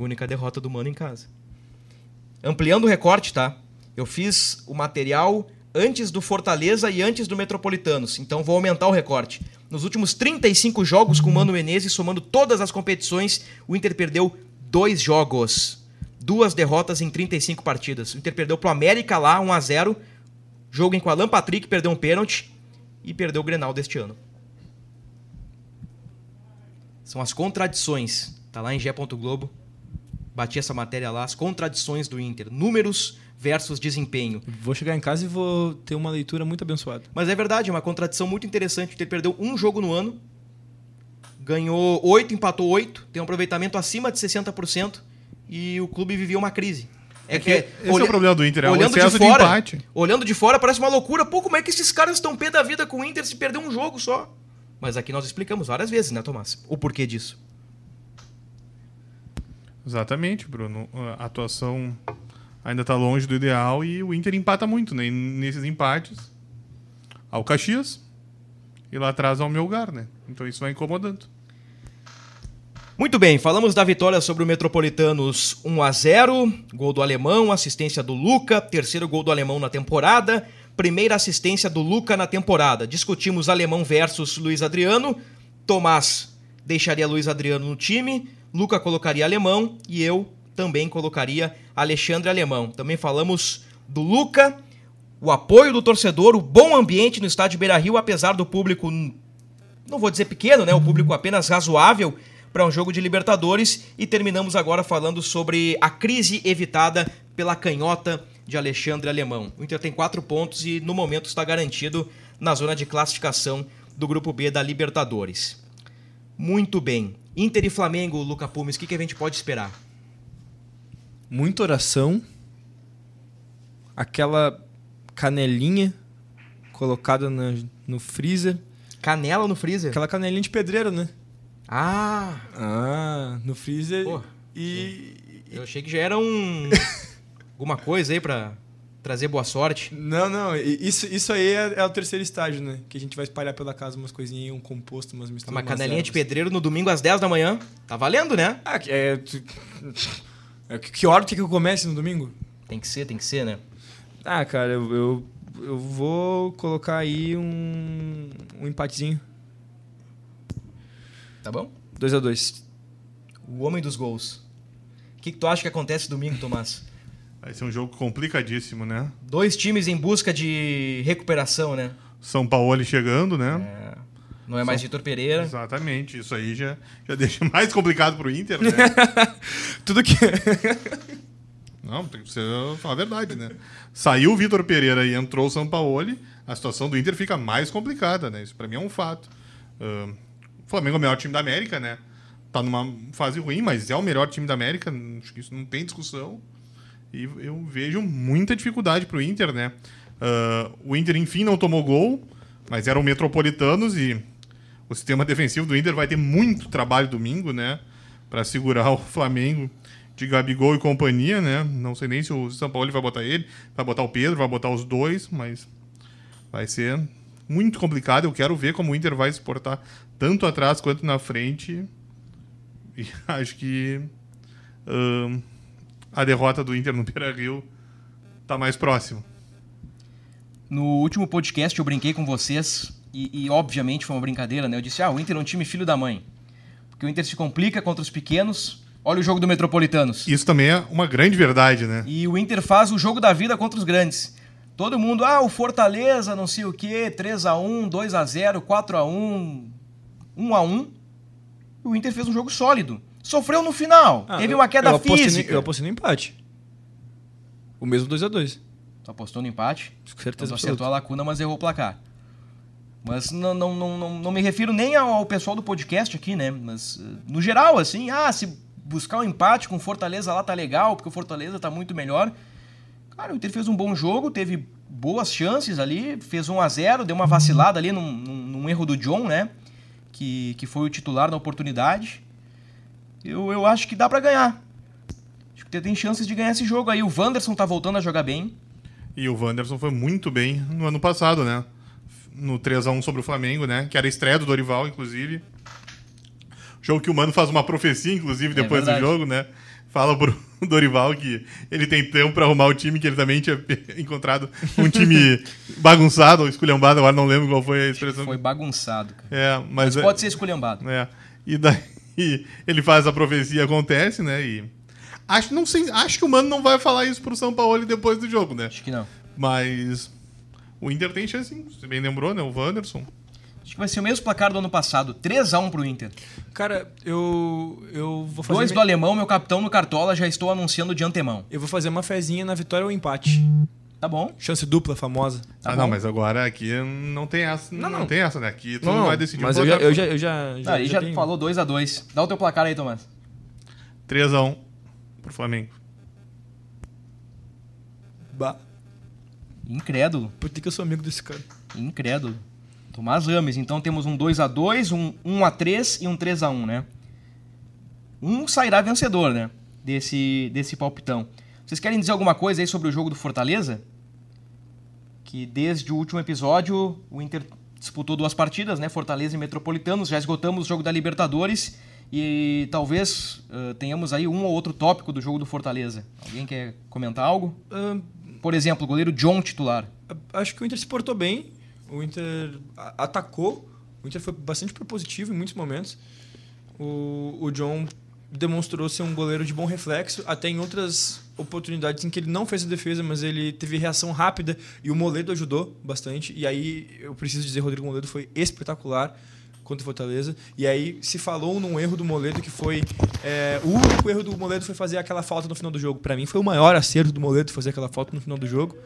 Única derrota do Mano em casa. Ampliando o recorte, tá? Eu fiz o material antes do Fortaleza e antes do Metropolitanos. Então vou aumentar o recorte. Nos últimos 35 jogos com o Mano Menezes, somando todas as competições, o Inter perdeu dois jogos. Duas derrotas em 35 partidas. O Inter perdeu pro América lá, 1x0. Jogo em que o Alan Patrick perdeu um pênalti. E perdeu o Grenal deste ano. São as contradições. Tá lá em Gé. Globo. Bati essa matéria lá. As contradições do Inter. Números versus desempenho. Vou chegar em casa e vou ter uma leitura muito abençoada. Mas é verdade, é uma contradição muito interessante. O Inter perdeu um jogo no ano. Ganhou oito, empatou oito. Tem um aproveitamento acima de 60%. E o clube vivia uma crise. É que esse é o problema do Inter, é o olhando excesso de de fora, empate. Olhando de fora parece uma loucura. Pô, como é que esses caras estão pé da vida com o Inter se perder um jogo só? Mas aqui nós explicamos várias vezes, né, Tomás? O porquê disso. Exatamente, Bruno. A atuação ainda tá longe do ideal e o Inter empata muito, né? E nesses empates ao Caxias e lá atrás ao Melgar, né? Então isso vai incomodando. Muito bem, falamos da vitória sobre o Metropolitanos 1 a 0, gol do alemão, assistência do Luca, terceiro gol do alemão na temporada, primeira assistência do Luca na temporada. Discutimos alemão versus Luiz Adriano. Tomás deixaria Luiz Adriano no time, Luca colocaria alemão e eu também colocaria Alexandre Alemão. Também falamos do Luca, o apoio do torcedor, o bom ambiente no estádio Beira-Rio, apesar do público não vou dizer pequeno, né? O público apenas razoável para um jogo de Libertadores. E terminamos agora falando sobre a crise evitada pela canhota de Alexandre Alemão. O Inter tem quatro pontos e no momento está garantido na zona de classificação do grupo B da Libertadores. Muito bem. Inter e Flamengo, Luca Pumes, o que, que a gente pode esperar? Muita oração. Aquela canelinha colocada na- no freezer. Canela no freezer? Aquela canelinha de pedreiro, né? Ah, Ah, no freezer. Pô, e. eu achei que já era um... alguma coisa aí pra trazer boa sorte. Não, não. Isso, isso aí é, é o terceiro estágio, né? Que a gente vai espalhar pela casa umas coisinhas, um composto, umas misturas. Uma canelinha de pedreiro no domingo às 10 da manhã. Tá valendo, né? Ah, é. é, que hora que eu comece no domingo? Tem que ser, tem que ser, né? Ah, cara, eu, eu, eu vou colocar aí um, um empatezinho. Tá bom? 2 a 2 O homem dos gols. O que, que tu acha que acontece domingo, Tomás? Vai ser um jogo complicadíssimo, né? Dois times em busca de recuperação, né? São Paulo chegando, né? É, não é mais Vitor Pereira. Exatamente. Isso aí já, já deixa mais complicado pro Inter, né? Tudo que. Não, tem que ser, falar a verdade, né? Saiu o Vitor Pereira e entrou o Sampaoli, a situação do Inter fica mais complicada, né? Isso pra mim é um fato. Ahn, o Flamengo é o melhor time da América, né? Tá numa fase ruim, mas é o melhor time da América, acho que isso não tem discussão. E eu vejo muita dificuldade pro Inter, né? Ah, o Inter, enfim, não tomou gol, mas eram metropolitanos e o sistema defensivo do Inter vai ter muito trabalho domingo, né? Pra segurar o Flamengo de Gabigol e companhia, né? Não sei nem se o São Paulo vai botar ele, vai botar o Pedro, vai botar os dois, mas vai ser muito complicado. Eu quero ver como o Inter vai se portar tanto atrás quanto na frente. E acho que ahn, a derrota do Inter no Beira-Rio tá mais próxima. No último podcast eu brinquei com vocês e, e, obviamente foi uma brincadeira, né? Eu disse, ah, o Inter é um time filho da mãe. Porque o Inter se complica contra os pequenos. Olha o jogo do Metropolitanos. Isso também é uma grande verdade, né? E o Inter faz o jogo da vida contra os grandes. Todo mundo, ah, o Fortaleza, não sei o quê, 3x1, 2x0, 4x1, 1x1. O Inter fez um jogo sólido. Sofreu no final. Ah, Teve eu- uma queda eu apostei física. No, eu apostei no empate. O mesmo 2 a 2 Tu apostou no empate? Com Então certeza tu acertou a lacuna, mas errou o placar. Mas não, não, não, não, me refiro nem ao, ao pessoal do podcast aqui, né? Mas eh, no geral, assim, ah, se buscar um empate com o Fortaleza lá tá legal, porque o Fortaleza tá muito melhor. Cara, o Inter fez um bom jogo, teve boas chances ali, fez 1 a 0 deu uma vacilada ali num, num- num erro do John, né? Que, que foi o titular na oportunidade. Eu, eu acho que dá pra ganhar. Acho que tem chances de ganhar esse jogo aí. O Wanderson tá voltando a jogar bem. E o Wanderson foi muito bem no ano passado, né? No 3x1 sobre o Flamengo, né? Que era a estreia do Dorival, inclusive. Jogo que o Mano faz uma profecia, inclusive, É depois do verdade. jogo, né? Fala pro Dorival que ele tem tempo pra arrumar o time, que ele também tinha encontrado um time bagunçado ou esculhambado, agora não lembro qual foi a expressão. Foi bagunçado, cara. É, mas, é- Pode ser esculhambado. é. E daí ele faz a profecia acontece, né? E acho, não sei, acho que o Mano não vai falar isso pro São Paulo depois do jogo, né? Acho que não. Mas o Inter tem chance, sim. Você bem lembrou, né? O Wanderson. Acho que vai ser o mesmo placar do ano passado. 3x1 pro Inter. Cara, eu. Eu vou fazer. Dois do alemão, meu capitão no Cartola, já estou anunciando de antemão. Eu vou fazer uma fezinha na vitória ou empate. Tá bom? Chance dupla, famosa. Tá ah, bom. não, mas agora aqui não tem essa. Não, Não, não. tem essa, né? Aqui tu não, vai decidir mas um eu já, placar. eu já, eu já, já, Ah, aí já, tenho. falou 2x2. Dá o teu placar aí, Tomás. 3x1 pro Flamengo. Bah, Incrédulo. por que que eu sou amigo desse cara? Incrédulo. Tomás Rames. Então temos um 2x2, um 1x3 e um 3x1, né? Um sairá vencedor, né? Desse, desse palpitão. Vocês querem dizer alguma coisa aí sobre o jogo do Fortaleza? Que desde o último episódio o Inter disputou duas partidas, né? Fortaleza e Metropolitanos. Já esgotamos o jogo da Libertadores e talvez eh, tenhamos aí um ou outro tópico do jogo do Fortaleza. Alguém quer comentar algo? Ah, Por exemplo, o goleiro John titular. acho que o Inter se portou bem. O Inter atacou. O Inter foi bastante propositivo em muitos momentos. O, o John demonstrou ser um goleiro de bom reflexo, até em outras oportunidades em que ele não fez a defesa, mas ele teve reação rápida e o Moledo ajudou bastante. E aí eu preciso dizer, Rodrigo Moledo foi espetacular. contra o Fortaleza. E aí se falou num erro do Moledo que foi. é, o único erro do Moledo foi fazer aquela falta no final do jogo. Pra mim foi o maior acerto do Moledo fazer aquela falta no final do jogo.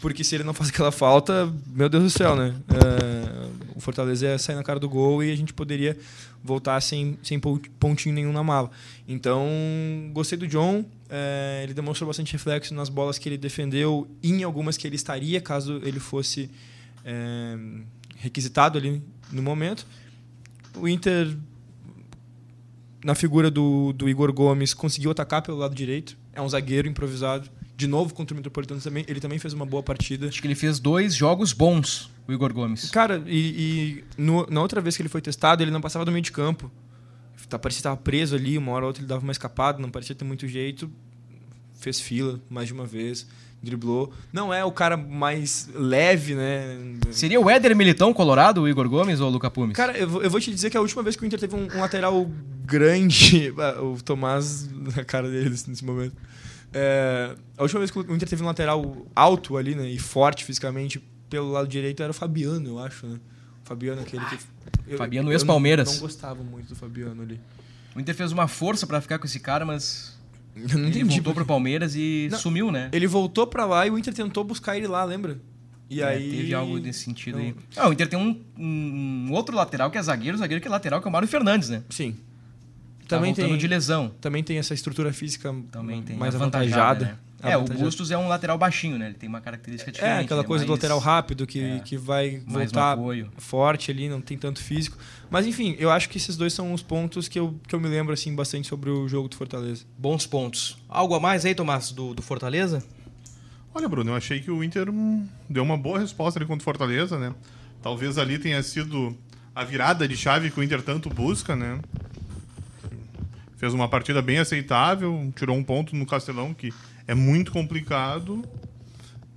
Porque se ele não faz aquela falta, meu Deus do céu, né? É, o Fortaleza ia sair na cara do gol e a gente poderia voltar sem, sem pon- pontinho nenhum na mala. Então, gostei do John. É, ele demonstrou bastante reflexo nas bolas que ele defendeu e em algumas que ele estaria caso ele fosse é, requisitado ali no momento. O Inter, na figura do, do Igor Gomes, conseguiu atacar pelo lado direito. É um zagueiro improvisado. De novo contra o Metropolitano também. Ele também fez uma boa partida. Acho que ele fez dois jogos bons, o Igor Gomes. Cara, e, e no- na outra vez que ele foi testado, ele não passava do meio de campo. Tá, parecia que estava preso ali, uma hora ou outra ele dava uma escapada, não parecia ter muito jeito. Fez fila mais de uma vez, driblou. Não é o cara mais leve, né? Seria o Éder Militão Colorado, o Igor Gomes ou o Luca Pumes? Cara, eu, vou- eu vou te dizer que a última vez que o Inter teve um, um lateral grande. Ah, o Tomás na cara dele nesse nesse momento. É, a última vez que o Inter teve um lateral alto ali, né? E forte fisicamente pelo lado direito era o Fabiano, eu acho, né? Fabiano, aquele que. eu- Fabiano eu ex-Palmeiras. Não, não gostava muito do Fabiano ali. O Inter fez uma força pra ficar com esse cara, mas Eu não ele entendi. voltou porque- pro Palmeiras e Não, sumiu, né? Ele voltou pra lá e o Inter tentou buscar ele lá, lembra? E É, aí. Teve algo nesse sentido Não. aí. Ah, o Inter tem um, um outro lateral que é zagueiro, zagueiro que é lateral, que é o Mário Fernandes, né? Sim. Tá Também voltando tem, de lesão. também tem essa estrutura física Também tem mais avantajada, avantajada. né? É, o Avantajada. Bustos é um lateral baixinho, né? Ele tem uma característica diferente. É, aquela né? coisa do Mais- lateral rápido que, é, que vai voltar apoio. forte ali, não tem tanto físico. Mas enfim, eu acho que esses dois são os pontos que eu, que eu me lembro assim bastante sobre o jogo do Fortaleza. Bons pontos. Algo a mais aí, Tomás, do, do Fortaleza? Olha, Bruno, eu achei que o Inter hum, deu uma boa resposta ali contra o Fortaleza, né? Talvez ali tenha sido a virada de chave que o Inter tanto busca, né? Fez uma partida bem aceitável, tirou um ponto no Castelão, que é muito complicado.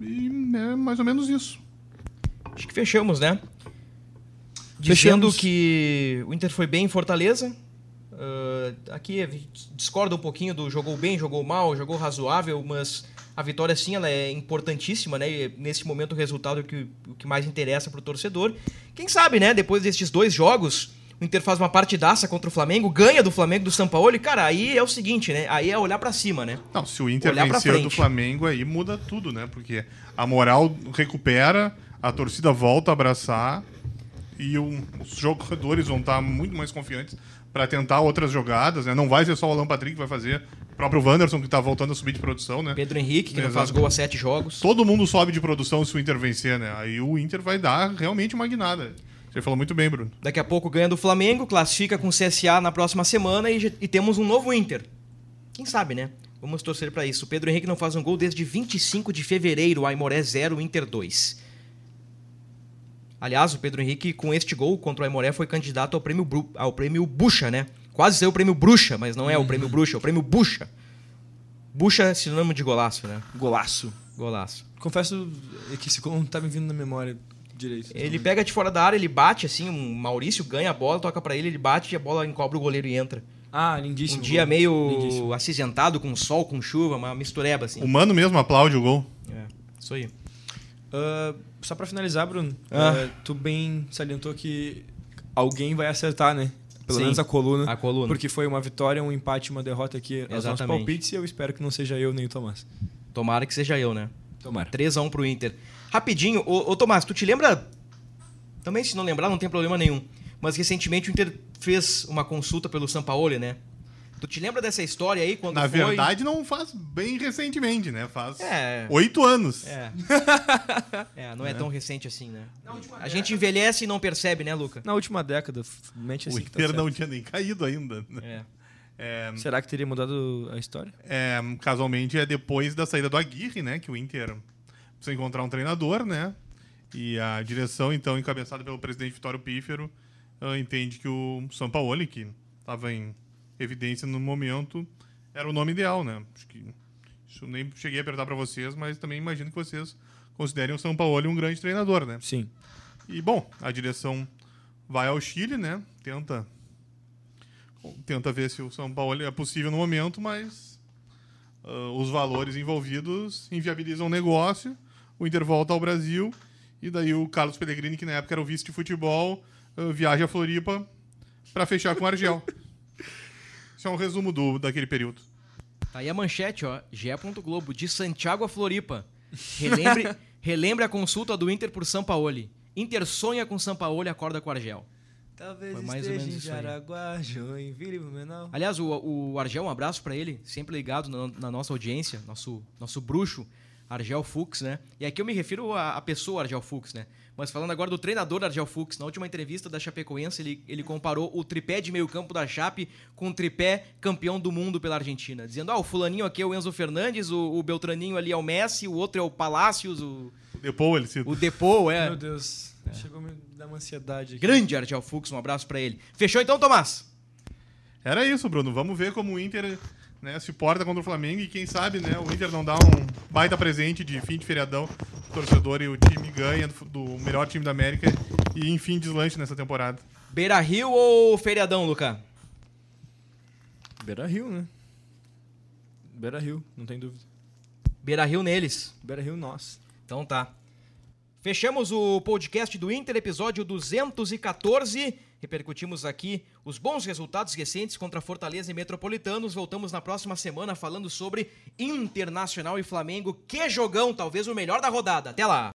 E é mais ou menos isso. Acho que fechamos, né? Dizendo Fechamos. que o Inter foi bem em Fortaleza. Ah, aqui a gente discorda um pouquinho do jogou bem, jogou mal, jogou razoável, mas a vitória sim ela é importantíssima, né? E nesse momento o resultado é o que, o que mais interessa pro torcedor. Quem sabe, né? Depois destes dois jogos, o Inter faz uma partidaça contra o Flamengo, ganha do Flamengo do São Paulo e, cara, aí é o seguinte, né? Aí é olhar pra cima, né? Não, se o Inter Olhar vencer do. Flamengo, aí muda tudo, né? Porque a moral recupera, a torcida volta a abraçar e o- os jogadores vão estar muito mais confiantes para tentar outras jogadas, né? Não vai ser só o Alan Patrick que vai fazer, o próprio Wanderson que tá voltando a subir de produção, né? Pedro Henrique, que não faz Exato. gol há sete jogos. Todo mundo sobe de produção se o Inter vencer, né? Aí o Inter vai dar realmente uma guinada. Você falou muito bem, Bruno. Daqui a pouco ganha do Flamengo, classifica com o CSA na próxima semana e, e temos um novo Inter. Quem sabe, né? Vamos torcer pra isso. O Pedro Henrique não faz um gol desde 25 de fevereiro, Aimoré 0, Inter 2. Aliás, o Pedro Henrique, com este gol contra o Aimoré, foi candidato ao prêmio, Bru- ao prêmio Bucha, né? Quase saiu o prêmio Bruxa, mas não é o prêmio Bruxa, é o prêmio Bucha. Bucha é sinônimo de golaço, né? Golaço. Golaço. Confesso que esse gol não tá me vindo na memória direito. Ele pega de fora da área, ele bate assim, um Maurício ganha a bola, toca pra ele, ele bate e a bola encobre o goleiro e entra. Ah, lindíssimo. Um dia gol. meio Lindíssimo. acinzentado, com sol, com chuva, uma mistureba, assim. O Mano mesmo aplaude o gol. É, isso aí. Ah, só pra finalizar, Bruno, Ah. ah, tu bem salientou que alguém vai acertar, né? Pelo Sim. menos a coluna. A coluna. Porque foi uma vitória, um empate, uma derrota aqui aos nossos Exatamente. palpites e eu espero que não seja eu nem o Tomás. Tomara que seja eu, né? Tomara. 3x1 pro Inter. Rapidinho, ô, ô Tomás, tu te lembra? Também, se não lembrar, não tem problema nenhum. Mas recentemente o Inter fez uma consulta pelo Sampaoli, né? Tu te lembra dessa história aí? Quando Na foi... verdade, não faz bem recentemente, né? Faz É. oito anos. É. é, não é, tão recente assim, né? A gente envelhece e não percebe, né, Luca? Na última década, mente O assim que tá Inter certo. não tinha nem caído ainda. né? É. É, Será que teria mudado a história? é, casualmente é depois da saída do Aguirre, né? Que o Inter precisa encontrar um treinador, né? E a direção, então, encabeçada pelo presidente Vitório Pífero, entende que o Sampaoli, que estava em evidência no momento, era o nome ideal, né? Acho que isso nem cheguei a perguntar para vocês, mas também imagino que vocês considerem o Sampaoli um grande treinador, né? Sim. E, bom, a direção vai ao Chile, né? Tenta, tenta ver se o São Paulo é possível no momento, mas ah, os valores envolvidos inviabilizam o negócio. O Inter volta ao Brasil e daí o Carlos Pellegrini, que na época era o vice de futebol, uh, viaja a Floripa para fechar com o Argel. Isso é um resumo do, daquele período. Tá aí a manchete, ó. Gé. Globo, de Santiago a Floripa. Relembre, relembre a consulta do Inter por Sampaoli. Inter sonha com Sampaoli e acorda com o Argel. Talvez Foi mais ou esteja menos em isso aí. Jaraguá, Joinville, Blumenau. Aliás, o, o Argel, um abraço pra ele, sempre ligado na, na nossa audiência, nosso, nosso bruxo, Argel Fux, né? E aqui eu me refiro à, à pessoa Argel Fux, né? Mas falando agora do treinador Argel Fux, na última entrevista da Chapecoense, ele, ele comparou o tripé de meio campo da Chape com o tripé campeão do mundo pela Argentina. Dizendo, ah, o fulaninho aqui é o Enzo Fernandes, o, o Beltraninho ali é o Messi, o outro é o Palácios, o, Depois ele cita. o Depou, é. Meu Deus, chegou a me dar uma ansiedade aqui. Grande Argel Fux, um abraço pra ele. Fechou então, Tomás? Era isso, Bruno. Vamos ver como o Inter né, se porta contra o Flamengo e quem sabe né, o Inter não dá um baita presente de fim de feriadão pro torcedor e o time ganha do, do melhor time da América e enfim deslanche nessa temporada. Beira Rio ou feriadão, Luca? Beira Rio, né? Beira Rio, não tem dúvida. Beira Rio neles. Beira Rio, nós. Então tá. Fechamos o podcast do Inter, episódio 214. Repercutimos aqui os bons resultados recentes contra Fortaleza e Metropolitanos. Voltamos na próxima semana falando sobre Internacional e Flamengo. Que jogão, talvez o melhor da rodada. Até lá!